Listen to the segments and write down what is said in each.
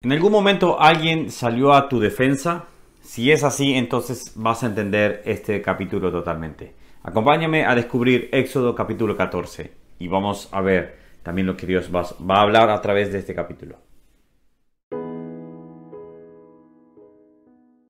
¿En algún momento alguien salió a tu defensa? Si es así, entonces vas a entender este capítulo totalmente. Acompáñame a descubrir Éxodo capítulo 14 y vamos a ver también lo que Dios va, a hablar a través de este capítulo.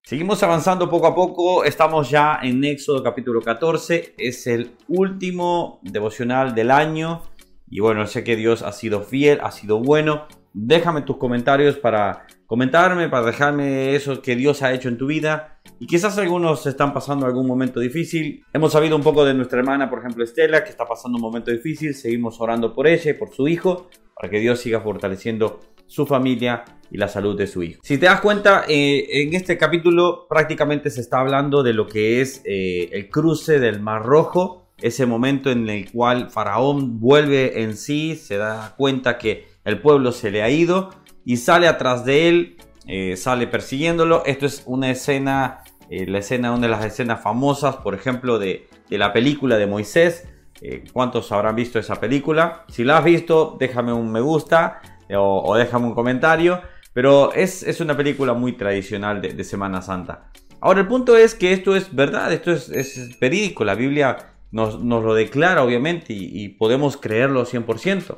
Seguimos avanzando poco a poco, estamos ya en Éxodo capítulo 14, es el último devocional del año y bueno, sé que Dios ha sido fiel, ha sido bueno Déjame tus comentarios para comentarme, para dejarme eso que Dios ha hecho en tu vida. Y quizás algunos están pasando algún momento difícil. Hemos sabido un poco de nuestra hermana, por ejemplo, Estela, que está pasando un momento difícil. Seguimos orando por ella y por su hijo, para que Dios siga fortaleciendo su familia y la salud de su hijo. Si te das cuenta, eh, en este capítulo prácticamente se está hablando de lo que es eh, el cruce del Mar Rojo, ese momento en el cual Faraón vuelve en sí, se da cuenta que el pueblo se le ha ido y sale atrás de él, eh, sale persiguiéndolo. Esto es una escena, eh, la escena, una de las escenas famosas, por ejemplo, de, la película de Moisés. Eh, ¿Cuántos habrán visto esa película? Si la has visto, déjame un me gusta o, déjame un comentario. Pero es, es una película muy tradicional de, Semana Santa. Ahora, el punto es que esto es verdad, esto es, es verídico. La Biblia nos, lo declara, obviamente, y, y podemos creerlo 100%.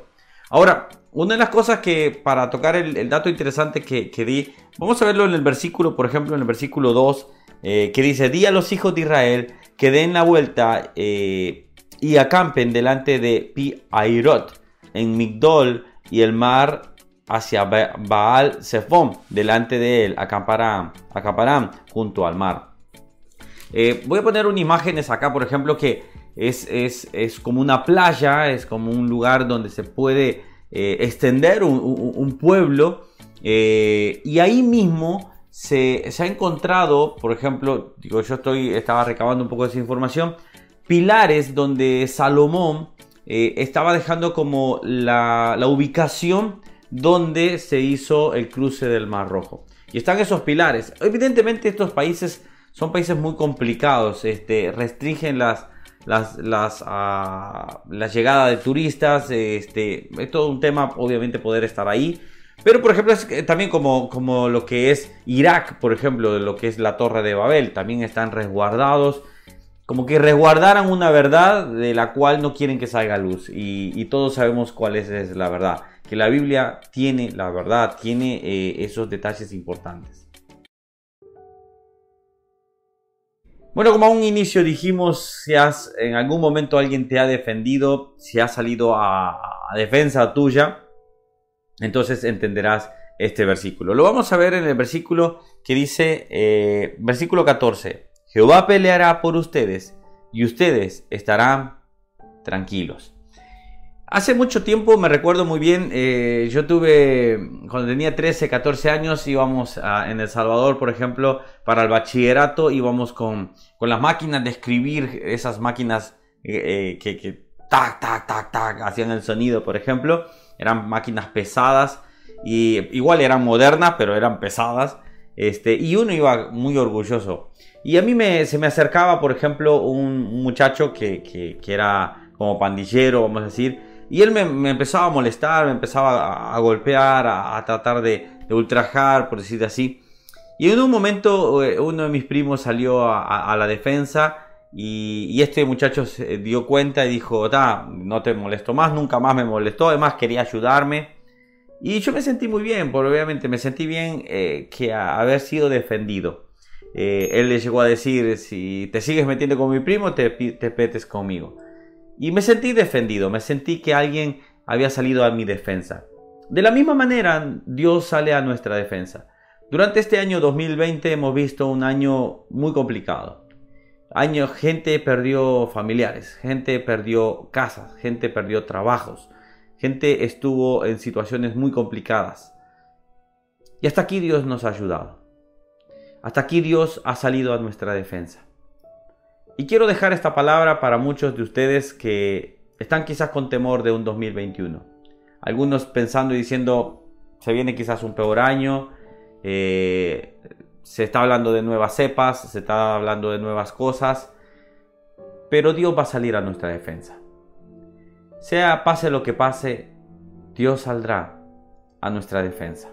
Ahora, una de las cosas que para tocar el, dato interesante que, di, vamos a verlo en el versículo, por ejemplo, en el versículo 2, eh, que dice, di a los hijos de Israel que den la vuelta eh, y acampen delante de Pi Airot, en Migdol y el mar hacia Baal Zephon, delante de él, acamparán, acamparán junto al mar. Eh, voy a poner unas imágenes acá, por ejemplo, que es, es, como una playa, es como un lugar donde se puede eh, extender un, pueblo eh, y ahí mismo se, ha encontrado, por ejemplo, digo, yo estoy, estaba recabando un poco de esa información, pilares donde Salomón eh, estaba dejando como la, ubicación donde se hizo el cruce del Mar Rojo. Y están esos pilares. Evidentemente estos países son países muy complicados, este, restringen las, las, las, ah, la llegada de turistas, este, es todo un tema obviamente poder estar ahí. Pero por ejemplo es también como, como lo que es Irak, por ejemplo, lo que es la Torre de Babel, también están resguardados, como que resguardaran una verdad de la cual no quieren que salga luz. Y, todos sabemos cuál es, la verdad, que la Biblia tiene la verdad, tiene eh, esos detalles importantes. Bueno, como a un inicio dijimos, si has, en algún momento alguien te ha defendido, si ha salido a, defensa tuya, entonces entenderás este versículo. Lo vamos a ver en el versículo que dice, eh, versículo 14, Jehová peleará por ustedes y ustedes estarán tranquilos. Hace mucho tiempo, me recuerdo muy bien, eh, yo tuve, cuando tenía 13, 14 años, íbamos en El Salvador, por ejemplo, para el bachillerato, íbamos con, con las máquinas de escribir, esas máquinas eh, eh, que, tac, tac, tac, tac, hacían el sonido, por ejemplo, eran máquinas pesadas, y igual eran modernas, pero eran pesadas, este, y uno iba muy orgulloso. Y a mí me, se me acercaba, por ejemplo, un muchacho que, que era como pandillero, vamos a decir, y él me, empezaba a molestar, me empezaba a, golpear, a, tratar de, ultrajar, por decir así. Y en un momento eh, uno de mis primos salió a, la defensa y, este muchacho se dio cuenta y dijo, no te molesto más, nunca más me molestó, además quería ayudarme. Y yo me sentí muy bien, porque obviamente me sentí bien eh, que haber sido defendido. Eh, él le llegó a decir, si te sigues metiendo con mi primo, te, te petes conmigo. Y me sentí defendido, me sentí que alguien había salido a mi defensa. De la misma manera, Dios sale a nuestra defensa. Durante este año 2020 hemos visto un año muy complicado. Año, gente perdió familiares, gente perdió casas, gente perdió trabajos, gente estuvo en situaciones muy complicadas. Y hasta aquí Dios nos ha ayudado. Hasta aquí Dios ha salido a nuestra defensa. Y quiero dejar esta palabra para muchos de ustedes que están quizás con temor de un 2021. Algunos pensando y diciendo, se viene quizás un peor año, eh, se está hablando de nuevas cepas, se está hablando de nuevas cosas, pero Dios va a salir a nuestra defensa. Sea pase lo que pase, Dios saldrá a nuestra defensa.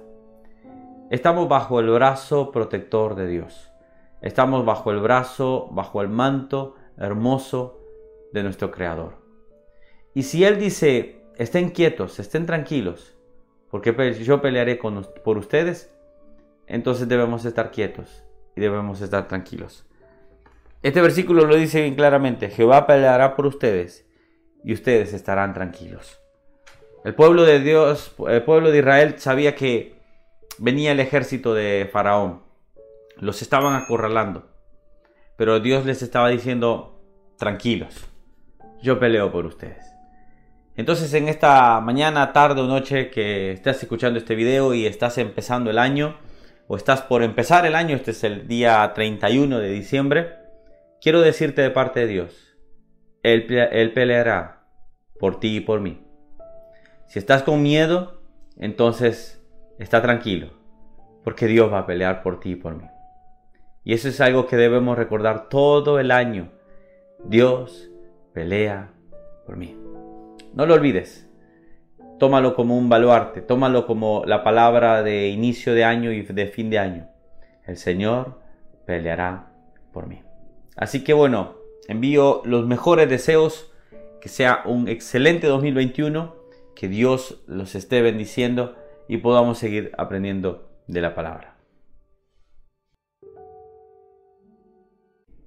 Estamos bajo el brazo protector de Dios. Estamos bajo el brazo, bajo el manto hermoso de nuestro Creador. Y si Él dice, estén quietos, estén tranquilos, porque yo pelearé con, por ustedes, entonces debemos estar quietos y debemos estar tranquilos. Este versículo lo dice bien claramente, Jehová peleará por ustedes y ustedes estarán tranquilos. El pueblo de Dios, el pueblo de Israel sabía que venía el ejército de Faraón. Los estaban acorralando. Pero Dios les estaba diciendo, tranquilos, yo peleo por ustedes. Entonces en esta mañana, tarde o noche que estás escuchando este video y estás empezando el año, o estás por empezar el año, este es el día 31 de diciembre, quiero decirte de parte de Dios, Él, él peleará por ti y por mí. Si estás con miedo, entonces está tranquilo, porque Dios va a pelear por ti y por mí. Y eso es algo que debemos recordar todo el año. Dios pelea por mí. No lo olvides. Tómalo como un baluarte, tómalo como la palabra de inicio de año y de fin de año. El Señor peleará por mí. Así que bueno, envío los mejores deseos, que sea un excelente 2021, que Dios los esté bendiciendo y podamos seguir aprendiendo de la palabra.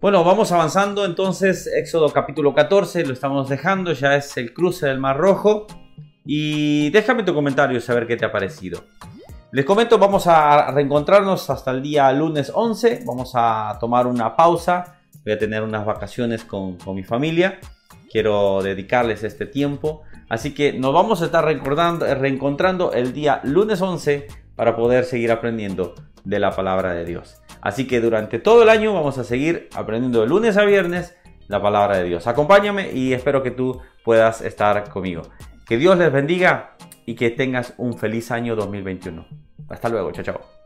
Bueno, vamos avanzando entonces, Éxodo capítulo 14, lo estamos dejando, ya es el cruce del Mar Rojo. Y déjame tu comentario, saber qué te ha parecido. Les comento, vamos a reencontrarnos hasta el día lunes 11, vamos a tomar una pausa, voy a tener unas vacaciones con, mi familia, quiero dedicarles este tiempo, así que nos vamos a estar reencontrando el día lunes 11 para poder seguir aprendiendo de la palabra de Dios. Así que durante todo el año vamos a seguir aprendiendo de lunes a viernes la palabra de Dios. Acompáñame y espero que tú puedas estar conmigo. Que Dios les bendiga y que tengas un feliz año 2021. Hasta luego, chao, chao.